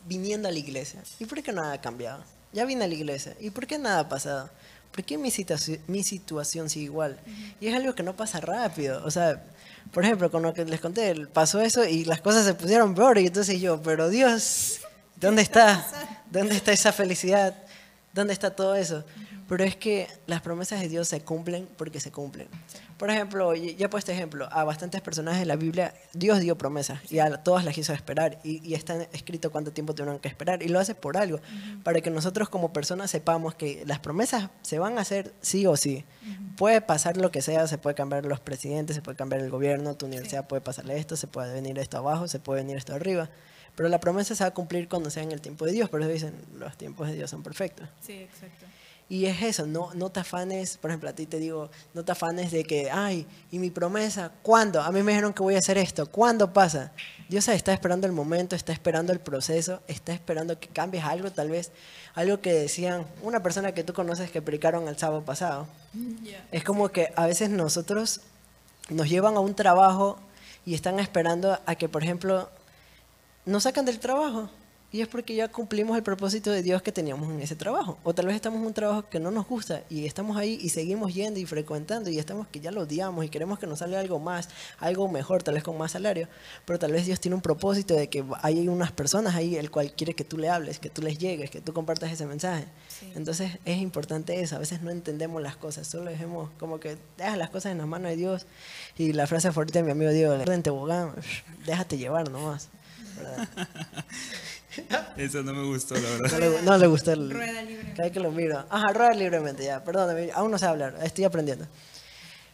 viniendo a la iglesia. ¿Y por qué nada ha cambiado? Ya vine a la iglesia. ¿Y por qué nada ha pasado? ¿Por qué mi, situaci- mi situación sigue igual? Y es algo que no pasa rápido. O sea, por ejemplo, con lo que les conté, pasó eso y las cosas se pusieron peor. Y entonces yo, pero Dios, ¿dónde <laughs> está? ¿Dónde está esa felicidad? ¿Dónde está todo eso? Pero es que las promesas de Dios se cumplen porque se cumplen. Por ejemplo, ya he puesto ejemplo, a bastantes personajes de la Biblia Dios dio promesas y a todas las hizo esperar y, y está escrito cuánto tiempo tuvieron que esperar y lo hace por algo, para que nosotros como personas sepamos que las promesas se van a hacer sí o sí. Puede pasar lo que sea, se puede cambiar los presidentes, se puede cambiar el gobierno, tu universidad puede pasarle esto, se puede venir esto abajo, se puede venir esto arriba. Pero la promesa se va a cumplir cuando sea en el tiempo de Dios, por eso dicen, los tiempos de Dios son perfectos. Sí, exacto. Y es eso, no, no te afanes, por ejemplo, a ti te digo, no te afanes de que, ay, ¿y mi promesa? ¿Cuándo? A mí me dijeron que voy a hacer esto, ¿cuándo pasa? Dios está esperando el momento, está esperando el proceso, está esperando que cambies algo, tal vez, algo que decían una persona que tú conoces que predicaron el sábado pasado. Es como que a veces nosotros nos llevan a un trabajo y están esperando a que, por ejemplo, nos sacan del trabajo Y es porque ya cumplimos el propósito de Dios que teníamos en ese trabajo. O tal vez estamos en un trabajo que no nos gusta y estamos ahí y seguimos yendo y frecuentando y estamos que ya lo odiamos y queremos que nos salga algo más, algo mejor, tal vez con más salario. Pero tal vez Dios tiene un propósito de que hay unas personas ahí el cual quiere que tú le hables, que tú les llegues, que tú compartas ese mensaje. Sí. Entonces es importante eso. A veces no entendemos las cosas, solo dejemos como que dejas las cosas en las manos de Dios. Y la frase favorita de mi amigo Diego, en tobogán, déjate llevar nomás. ¿verdad? <laughs> <laughs> Eso no me gustó, la No verdad. le, no le gusta el... Rueda libremente. Cada vez que lo miro. Ajá, rueda libremente, ya. Perdóname, aún no sé hablar, estoy aprendiendo.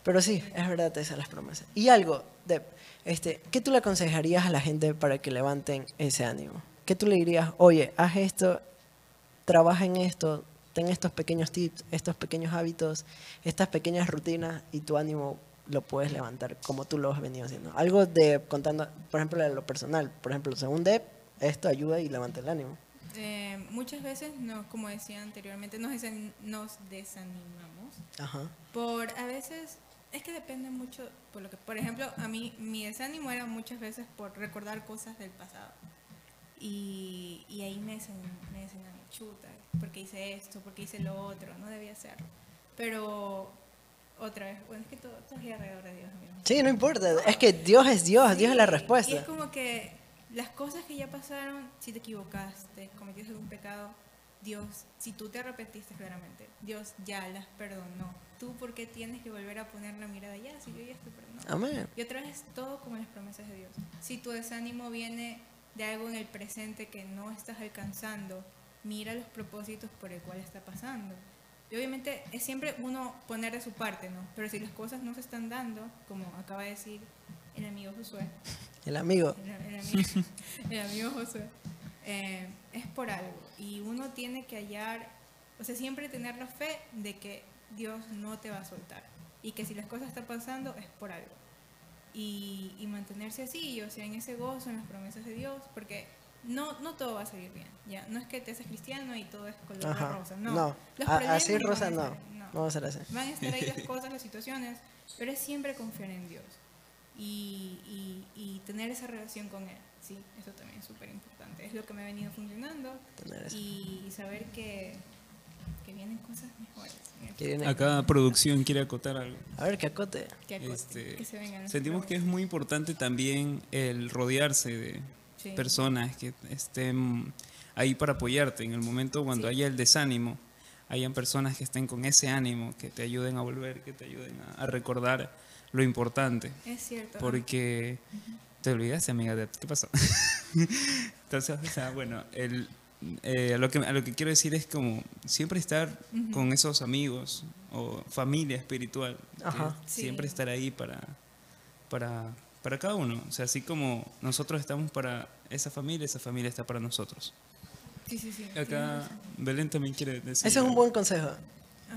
Pero sí, es verdad esas las promesas. Y algo, Deb, este, ¿qué tú le aconsejarías a la gente para que levanten ese ánimo? ¿Qué tú le dirías, oye, haz esto, trabaja en esto, ten estos pequeños tips, estos pequeños hábitos, estas pequeñas rutinas y tu ánimo lo puedes levantar como tú lo has venido haciendo? Algo de contando, por ejemplo, de lo personal. Por ejemplo, según Deb, esto ayuda y levanta el ánimo. Eh, muchas veces, como decía anteriormente, nos, nos desanimamos Ajá. por a veces es que depende mucho por lo que por ejemplo a mí mi desánimo era muchas veces por recordar cosas del pasado y, y ahí me desanimé, me desanimé, chuta porque hice esto porque hice lo otro no debía hacerlo pero otra vez bueno es que todo, todo alrededor de Dios. Sí, no importa. Es que Dios es Dios, Dios es la Sí, respuesta. Y es como que las cosas que ya pasaron, si te equivocaste, cometiste algún pecado, Dios, si tú te arrepentiste claramente, Dios ya las perdonó. ¿Tú por qué tienes que volver a poner la mirada ya? Si yo ya te perdoné. Amén. Y otra vez todo como las promesas de Dios. Si tu desánimo viene de algo en el presente que no estás alcanzando, mira los propósitos por el cual está pasando. Y obviamente es siempre uno poner de su parte, ¿no? Pero si las cosas no se están dando, como acaba de decir el amigo Josué, El amigo. el, el amigo, el amigo Josué, eh, es por algo. Y uno tiene que hallar, o sea, siempre tener la fe de que Dios no te va a soltar. Y que si las cosas están pasando es por algo. Y, y mantenerse así, o sea, en ese gozo, en las promesas de Dios, porque no, no todo va a salir bien. ¿ya? No es que te haces cristiano y todo es color de rosa. No. No. Los A- así rosa estar, no. No va a ser así. Van a estar ahí las <laughs> cosas, las situaciones, pero es siempre confiar en Dios y, y- y tener esa relación con Él. Sí, eso también es súper importante. Es lo que me ha venido funcionando y saber que, que vienen cosas mejores. viene- Acá producción quiere acotar algo. A ver, que acote. que acote, Este, que se vengan sentimos que es muy importante también el rodearse de Sí. personas que estén ahí para apoyarte en el momento cuando Sí. haya el desánimo. Hayan personas que estén con ese ánimo, que te ayuden a volver, que te ayuden a, a recordar lo importante. Es cierto. Porque te olvidaste, amiga, de qué pasó. <laughs> Entonces, o sea, bueno, el, eh, a, lo que, a lo que quiero decir es como siempre estar con esos amigos o familia espiritual. Ajá. Sí. Siempre estar ahí para, para, para cada uno. O sea, así como nosotros estamos para esa familia, esa familia está para nosotros. Sí, sí, sí. Acá Belén también quiere decir. Ese es un buen consejo.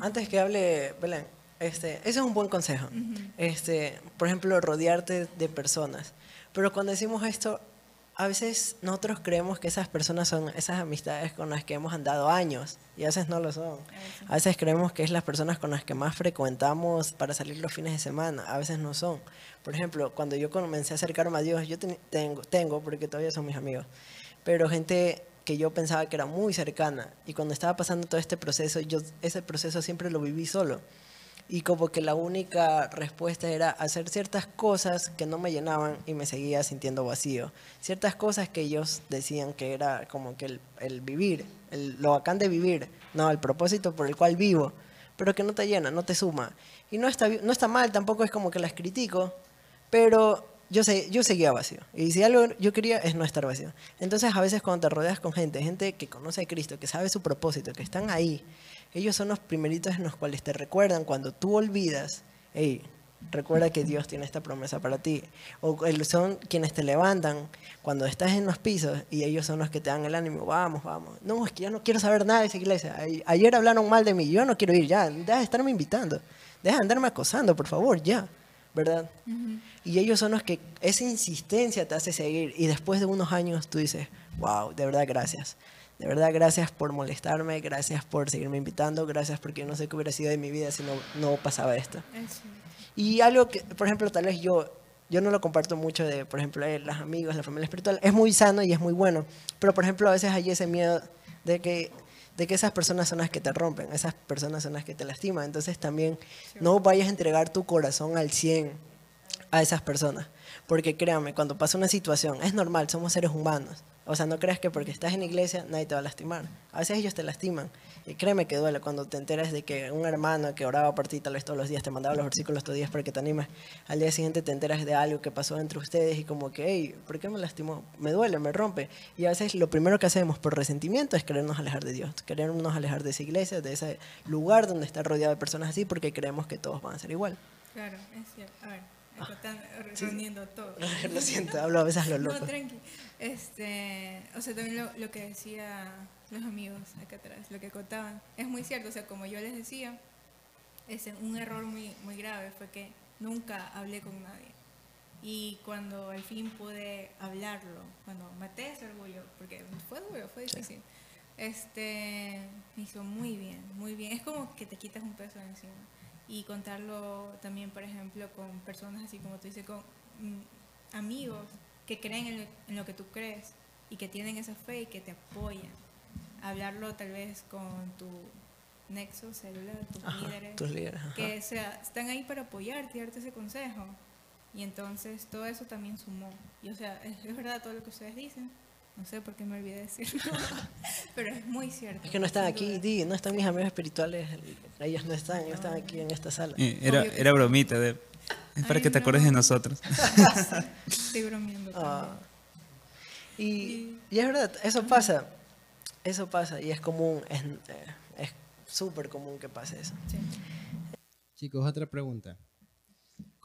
Antes que hable Belén, este, ese es un buen consejo. Este, por ejemplo, rodearte de personas. Pero cuando decimos esto, a veces nosotros creemos que esas personas son esas amistades con las que hemos andado años y a veces no lo son. A veces creemos que es las personas con las que más frecuentamos para salir los fines de semana, a veces no son. Por ejemplo, cuando yo comencé a acercarme a Dios, yo ten- tengo, tengo, porque todavía son mis amigos, pero gente que yo pensaba que era muy cercana y cuando estaba pasando todo este proceso, yo ese proceso siempre lo viví solo. Y como que la única respuesta era hacer ciertas cosas que no me llenaban y me seguía sintiendo vacío. Ciertas cosas que ellos decían que era como que el, el vivir, el, lo bacán de vivir, no, el propósito por el cual vivo, pero que no te llena, no te suma. Y no está, no está mal, tampoco es como que las critico, pero yo, sé, yo seguía vacío. Y si algo yo quería es no estar vacío. Entonces a veces cuando te rodeas con gente, gente que conoce a Cristo, que sabe su propósito, que están ahí, ellos son los primeritos en los cuales te recuerdan cuando tú olvidas, hey, recuerda que Dios tiene esta promesa para ti. O son quienes te levantan cuando estás en los pisos y ellos son los que te dan el ánimo, vamos, vamos. No, es que yo no quiero saber nada de esa iglesia. Ay- Ayer hablaron mal de mí, yo no quiero ir ya. Deja de estarme invitando. Deja de andarme acosando, por favor, ya. ¿Verdad? Y ellos son los que esa insistencia te hace seguir. Y después de unos años tú dices, wow, de verdad gracias. De verdad gracias por molestarme, gracias por seguirme invitando, gracias porque no sé qué hubiera sido de mi vida si no, no pasaba esto. Y algo que, por ejemplo, tal vez yo yo no lo comparto mucho de, por ejemplo, eh, los amigos, la familia espiritual. Es muy sano y es muy bueno, pero por ejemplo a veces hay ese miedo de que, de que esas personas son las que te rompen, esas personas son las que te lastiman. Entonces también no vayas a entregar tu corazón al 100 a esas personas. Porque créanme, cuando pasa una situación, es normal, somos seres humanos. O sea, no creas que porque estás en iglesia nadie te va a lastimar. A veces ellos te lastiman. Y créeme que duele cuando te enteras de que un hermano que oraba por ti tal todos los días, te mandaba los versículos todos los días para que te animes. Al día siguiente te enteras de algo que pasó entre ustedes y como que, hey, ¿por qué me lastimó? Me duele, me rompe. Y a veces lo primero que hacemos por resentimiento es querernos alejar de Dios, querernos alejar de esa iglesia, de ese lugar donde está rodeado de personas así porque creemos que todos van a ser igual. Claro, es cierto. A ver, reuniendo todo. <laughs> lo siento, hablo a veces lo loco. No, tranqui. Este, o sea, también lo, lo, que decía los amigos acá atrás, lo que contaban, es muy cierto. O sea, como yo les decía, ese, un error muy, muy grave fue que nunca hablé con nadie. Y cuando al fin pude hablarlo, cuando maté ese orgullo, porque fue duro, fue difícil, este, me hizo muy bien, muy bien. Es como que te quitas un peso de encima. Y contarlo también, por ejemplo, con personas así como tú dices, con mm, amigos que creen en lo, en lo, que tú crees y que tienen esa fe y que te apoyan. Hablarlo tal vez con tu nexo celular, tus Ajá, líderes, tus líderes que sea, están ahí para apoyarte y darte ese consejo. Y entonces todo eso también sumó. Y o sea, es verdad todo lo que ustedes dicen. No sé por qué me olvidé decirlo, <laughs> pero es muy cierto. Es que no están aquí, di, no están mis amigos espirituales, ellos no están, ellos están aquí en esta sala. Eh, Era, era bromita, de, es para Ay, que te no. acuerdes de nosotros. <laughs> Estoy bromeando. También. Y, y es verdad, eso pasa, eso pasa y es común, es eh, es súper común que pase eso. Sí. Chicos, otra pregunta.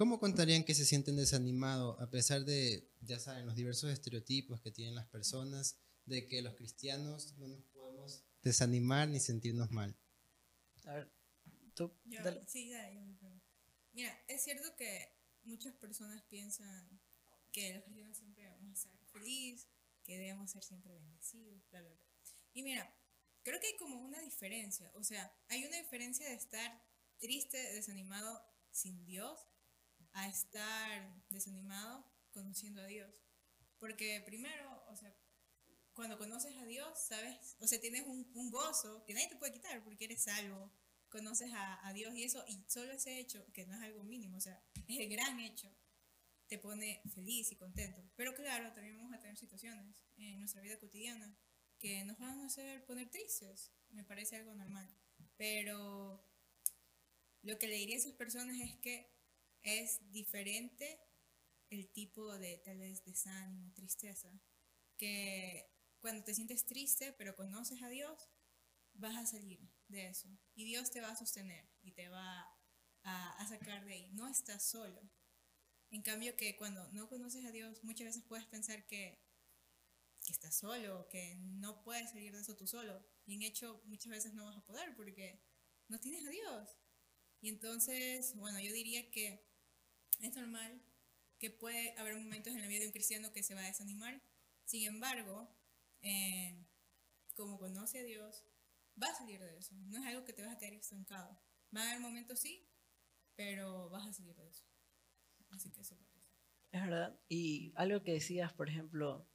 ¿Cómo contarían que se sienten desanimados a pesar de, ya saben, los diversos estereotipos que tienen las personas de que los cristianos no nos podemos desanimar ni sentirnos mal? A ver, tú, Yo- dale. sí, dale, yo me. Mira, es cierto que muchas personas piensan que los cristianos siempre vamos a estar felices, que debemos ser siempre bendecidos, bla, bla, bla. Y mira, creo que hay como una diferencia. O sea, hay una diferencia de estar triste, desanimado sin Dios, a estar desanimado conociendo a Dios. Porque primero, o sea, cuando conoces a Dios, ¿sabes? O sea, tienes un, un gozo que nadie te puede quitar porque eres salvo, conoces a, a Dios y eso, y solo ese hecho, que no es algo mínimo, o sea, es el gran hecho, te pone feliz y contento. Pero claro, también vamos a tener situaciones en nuestra vida cotidiana que nos van a hacer poner tristes, me parece algo normal. Pero lo que le diría a esas personas es que es diferente el tipo de tal vez desánimo, tristeza, que cuando te sientes triste pero conoces a Dios, vas a salir de eso y Dios te va a sostener y te va a, a sacar de ahí. No estás solo. En cambio que cuando no conoces a Dios, muchas veces puedes pensar que, que estás solo, que no puedes salir de eso tú solo. Y en hecho muchas veces no vas a poder porque no tienes a Dios. Y entonces, bueno, yo diría que es normal que puede haber momentos en la vida de un cristiano que se va a desanimar. Sin embargo, eh, como conoce a Dios, va a salir de eso. No es algo que te vas a quedar estancado. Va a haber momentos sí, pero vas a salir de eso. Así que eso parece. Es verdad. Y algo que decías, por ejemplo,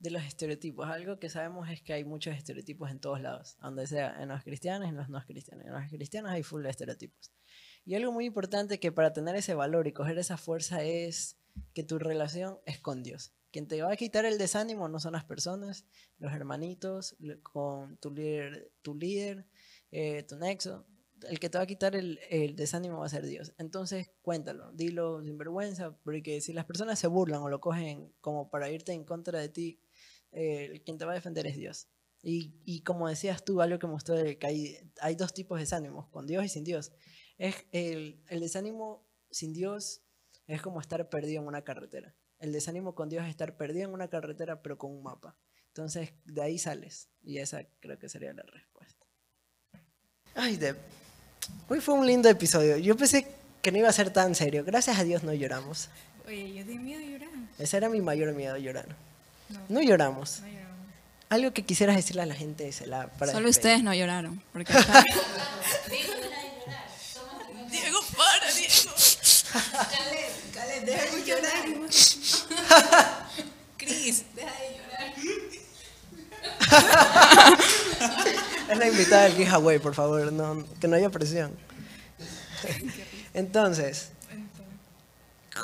de los estereotipos. Algo que sabemos es que hay muchos estereotipos en todos lados, donde sea, en los cristianos en los no cristianos. En los cristianos hay full de estereotipos. Y algo muy importante que para tener ese valor y coger esa fuerza es que tu relación es con Dios. Quien te va a quitar el desánimo no son las personas, los hermanitos, con tu líder, tu, líder, eh, tu nexo. El que te va a quitar el, el desánimo va a ser Dios. Entonces, cuéntalo, dilo sin vergüenza, porque si las personas se burlan o lo cogen como para irte en contra de ti, eh, quien te va a defender es Dios. Y, y como decías tú, algo que mostró que hay, hay dos tipos de desánimos, con Dios y sin Dios. Es el, el desánimo sin Dios es como estar perdido en una carretera. El desánimo con Dios es estar perdido en una carretera pero con un mapa. Entonces, de ahí sales. Y esa creo que sería la respuesta. Ay, Deb. Hoy fue un lindo episodio. Yo pensé que no iba a ser tan serio. Gracias a Dios no lloramos. Oye, yo tenía miedo de llorar. Ese era mi mayor miedo, llorar. No, No lloramos. no lloramos. Algo que quisieras decirle a la gente de Solo despedir. ustedes no lloraron. Porque <laughs> acá- Diego, para, Diego. Caleb, Caleb, Deja de llorar. <laughs> Cris, deja de llorar. Es la invitada del giveaway, por favor, no, que no haya presión. Entonces,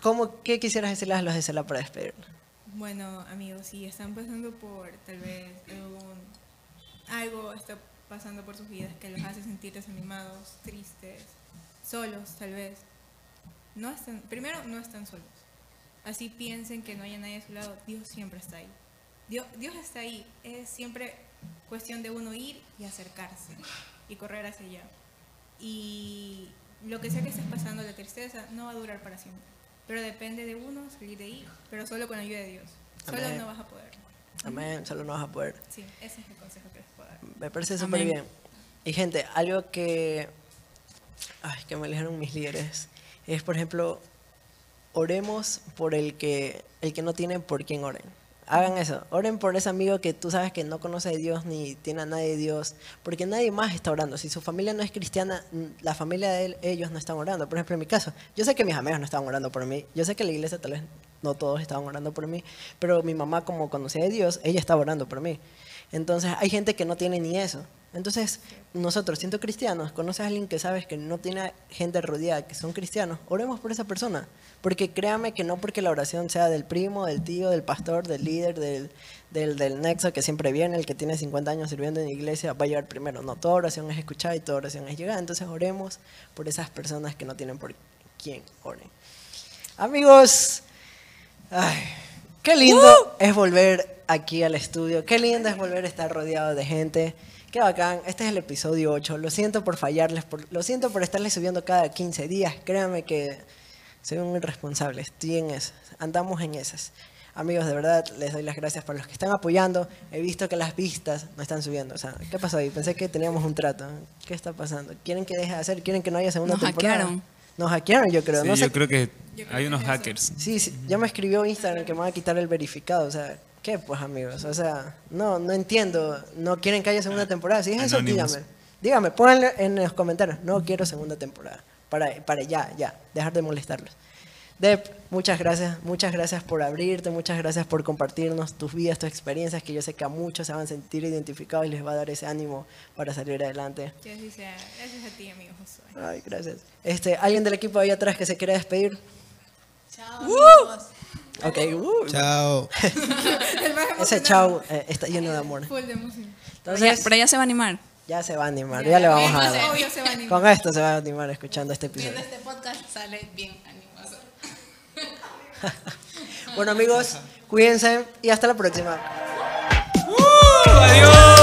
¿cómo, ¿qué quisieras decirles a los de Cela para despedirnos? Bueno, amigos, si están pasando por tal vez algún, algo está pasando por sus vidas que los hace sentir desanimados, tristes, solos tal vez, no están, primero no están solos. Así piensen que no haya nadie a su lado, Dios siempre está ahí. Dios, Dios está ahí, es siempre cuestión de uno ir y acercarse y correr hacia allá. Y lo que sea que estés pasando, la tristeza, no va a durar para siempre. Pero depende de uno salir de ahí, pero solo con la ayuda de Dios. Solo Amén. no vas a poder. Amén, solo no vas a poder. Sí, ese es el consejo que les puedo dar. Me parece súper bien. Y gente, algo que, ay, que me dijeron mis líderes es, por ejemplo, oremos por el que, el que no tiene por quién oren. Hagan eso, oren por ese amigo que tú sabes que no conoce a Dios ni tiene a nadie de Dios, porque nadie más está orando. Si su familia no es cristiana, la familia de él- ellos no están orando. Por ejemplo, en mi caso, yo sé que mis amigos no estaban orando por mí, yo sé que la iglesia tal vez no todos estaban orando por mí, pero mi mamá como conocía a Dios, ella estaba orando por mí. Entonces hay gente que no tiene ni eso. Entonces nosotros, siendo cristianos, conoces a alguien que sabes que no tiene gente rodeada, que son cristianos, oremos por esa persona. Porque créame que no porque la oración sea del primo, del tío, del pastor, del líder, del, del, del nexo que siempre viene, el que tiene 50 años sirviendo en la iglesia, va a llegar primero. No, toda oración es escuchar y toda oración es llegar. Entonces oremos por esas personas que no tienen por quién oren. Amigos, Ay, qué lindo es volver aquí al estudio. Qué lindo es volver a estar rodeado de gente. Qué bacán. Este es el episodio 8. Lo siento por fallarles. Por, lo siento por estarles subiendo cada 15 días. Créanme que soy un irresponsable. Estoy en esas. Andamos en esas. Amigos, de verdad, les doy las gracias por los que están apoyando. He visto que las vistas no están subiendo. O sea, ¿qué pasó ahí? Pensé que teníamos un trato. ¿Qué está pasando? ¿Quieren que deje de hacer? ¿Quieren que no haya segunda Nos temporada? hackearon. Nos hackearon, yo creo. Sí, no sé yo creo que Yo creo hay unos hackers. Sí, sí, ya me escribió Instagram que me va a quitar el verificado. O sea, ¿qué pues amigos? O sea, no, no entiendo. No quieren que haya segunda temporada. Si es eso, Anonymous. dígame. Dígame, pónganle en los comentarios. No quiero segunda temporada. Para, para ya, ya, dejar de molestarlos. Dep, muchas gracias, muchas gracias por abrirte, muchas gracias por compartirnos tus vidas, tus experiencias, que yo sé que a muchos se van a sentir identificados y les va a dar ese ánimo para salir adelante. Que así sea. Gracias a ti, amigo Josué. Ay, gracias. Este, ¿Alguien del equipo ahí atrás que se quiera despedir? Chao, amigos. Ok, uh, Chao. <laughs> ese chau eh, está lleno de amor. Full de ya, Entonces, pero ya se va a animar. ya se va a animar, ya le vamos a dar. Obvio se va a animar. Con esto se va a animar escuchando este Viendo episodio. este podcast sale bien animoso. <laughs> Bueno amigos, cuídense y hasta la próxima. ¡Adiós!